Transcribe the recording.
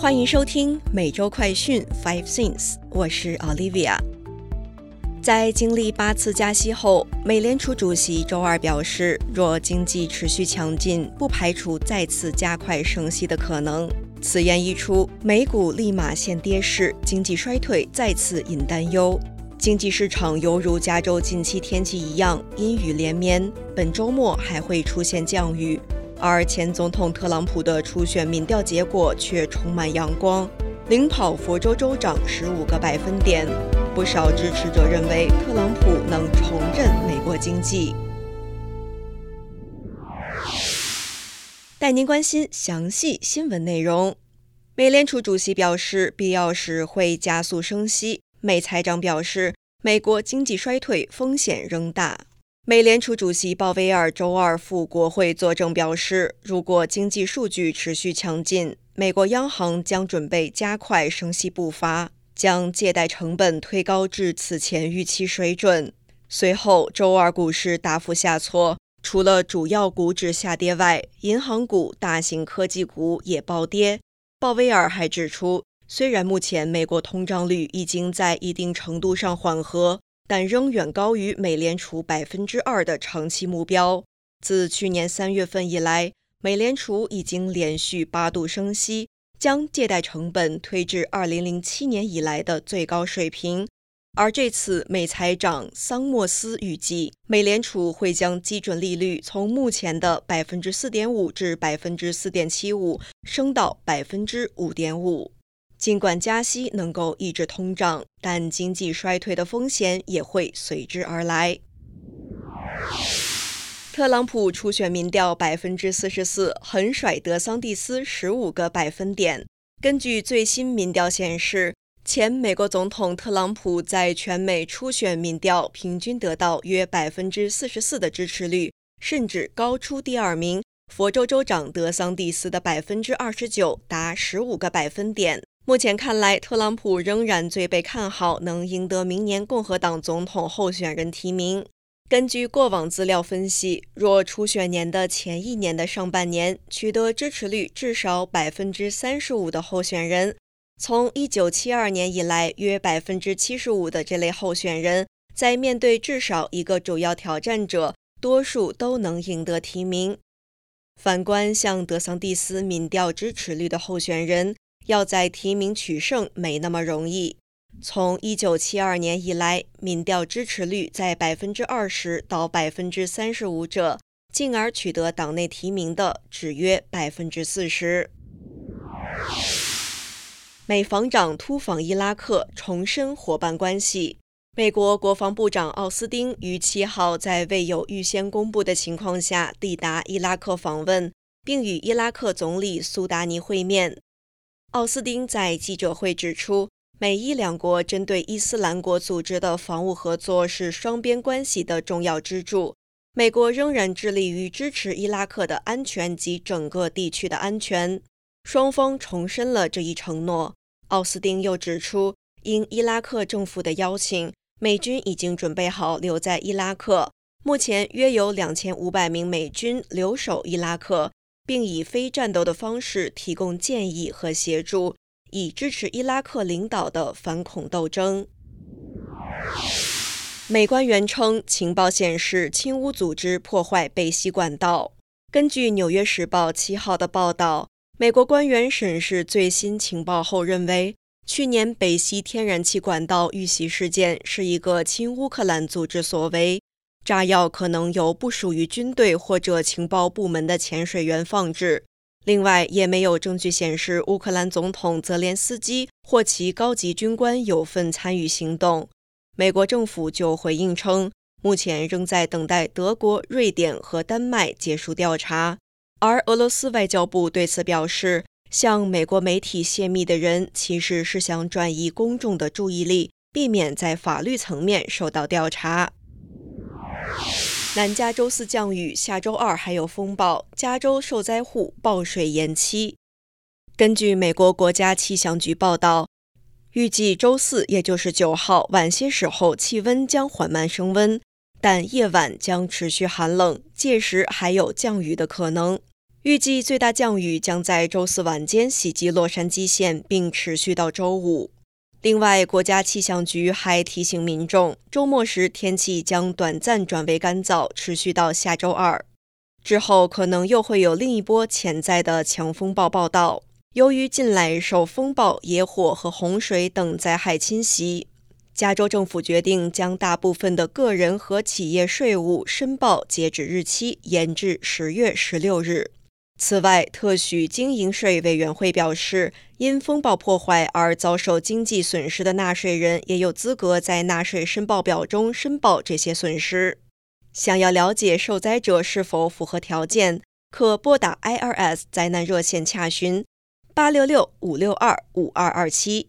欢迎收听每周快讯 Five Things，我是 Olivia。在经历八次加息后，美联储主席周二表示，若经济持续强劲，不排除再次加快升息的可能。此言一出，美股立马现跌势，经济衰退再次引担忧。经济市场犹如加州近期天气一样，阴雨连绵，本周末还会出现降雨。而前总统特朗普的初选民调结果却充满阳光，领跑佛州州长十五个百分点。不少支持者认为特朗普能重振美国经济。带您关心详细新闻内容。美联储主席表示，必要时会加速升息。美财长表示，美国经济衰退风险仍大。美联储主席鲍威尔周二赴国会作证表示，如果经济数据持续强劲，美国央行将准备加快升息步伐，将借贷成本推高至此前预期水准。随后，周二股市大幅下挫，除了主要股指下跌外，银行股、大型科技股也暴跌。鲍威尔还指出，虽然目前美国通胀率已经在一定程度上缓和。但仍远高于美联储百分之二的长期目标。自去年三月份以来，美联储已经连续八度升息，将借贷成本推至二零零七年以来的最高水平。而这次，美财长桑莫斯预计，美联储会将基准利率从目前的百分之四点五至百分之四点七五升到百分之五点五。尽管加息能够抑制通胀，但经济衰退的风险也会随之而来。特朗普初选民调百分之四十四，横甩德桑蒂斯十五个百分点。根据最新民调显示，前美国总统特朗普在全美初选民调平均得到约百分之四十四的支持率，甚至高出第二名佛州州长德桑蒂斯的百分之二十九，达十五个百分点。目前看来，特朗普仍然最被看好能赢得明年共和党总统候选人提名。根据过往资料分析，若初选年的前一年的上半年取得支持率至少百分之三十五的候选人，从一九七二年以来约百分之七十五的这类候选人，在面对至少一个主要挑战者，多数都能赢得提名。反观像德桑蒂斯民调支持率的候选人，要在提名取胜没那么容易。从一九七二年以来，民调支持率在百分之二十到百分之三十五者，进而取得党内提名的只约百分之四十。美防长突访伊拉克，重申伙伴关系。美国国防部长奥斯汀于七号在未有预先公布的情况下抵达伊拉克访问，并与伊拉克总理苏达尼会面。奥斯汀在记者会指出，美伊两国针对伊斯兰国组织的防务合作是双边关系的重要支柱。美国仍然致力于支持伊拉克的安全及整个地区的安全。双方重申了这一承诺。奥斯汀又指出，因伊拉克政府的邀请，美军已经准备好留在伊拉克。目前约有两千五百名美军留守伊拉克。并以非战斗的方式提供建议和协助，以支持伊拉克领导的反恐斗争。美官员称，情报显示亲乌组织破坏北溪管道。根据《纽约时报》七号的报道，美国官员审视最新情报后认为，去年北溪天然气管道遇袭事件是一个亲乌克兰组织所为。炸药可能由不属于军队或者情报部门的潜水员放置。另外，也没有证据显示乌克兰总统泽连斯基或其高级军官有份参与行动。美国政府就回应称，目前仍在等待德国、瑞典和丹麦结束调查。而俄罗斯外交部对此表示，向美国媒体泄密的人其实是想转移公众的注意力，避免在法律层面受到调查。南加州四降雨，下周二还有风暴，加州受灾户报水延期。根据美国国家气象局报道，预计周四，也就是九号晚些时候，气温将缓慢升温，但夜晚将持续寒冷，届时还有降雨的可能。预计最大降雨将在周四晚间袭击洛杉矶县，并持续到周五。另外，国家气象局还提醒民众，周末时天气将短暂转为干燥，持续到下周二。之后可能又会有另一波潜在的强风暴报道。由于近来受风暴、野火和洪水等灾害侵袭，加州政府决定将大部分的个人和企业税务申报截止日期延至十月十六日。此外，特许经营税委员会表示，因风暴破坏而遭受经济损失的纳税人也有资格在纳税申报表中申报这些损失。想要了解受灾者是否符合条件，可拨打 IRS 灾难热线洽询：八六六五六二五二二七。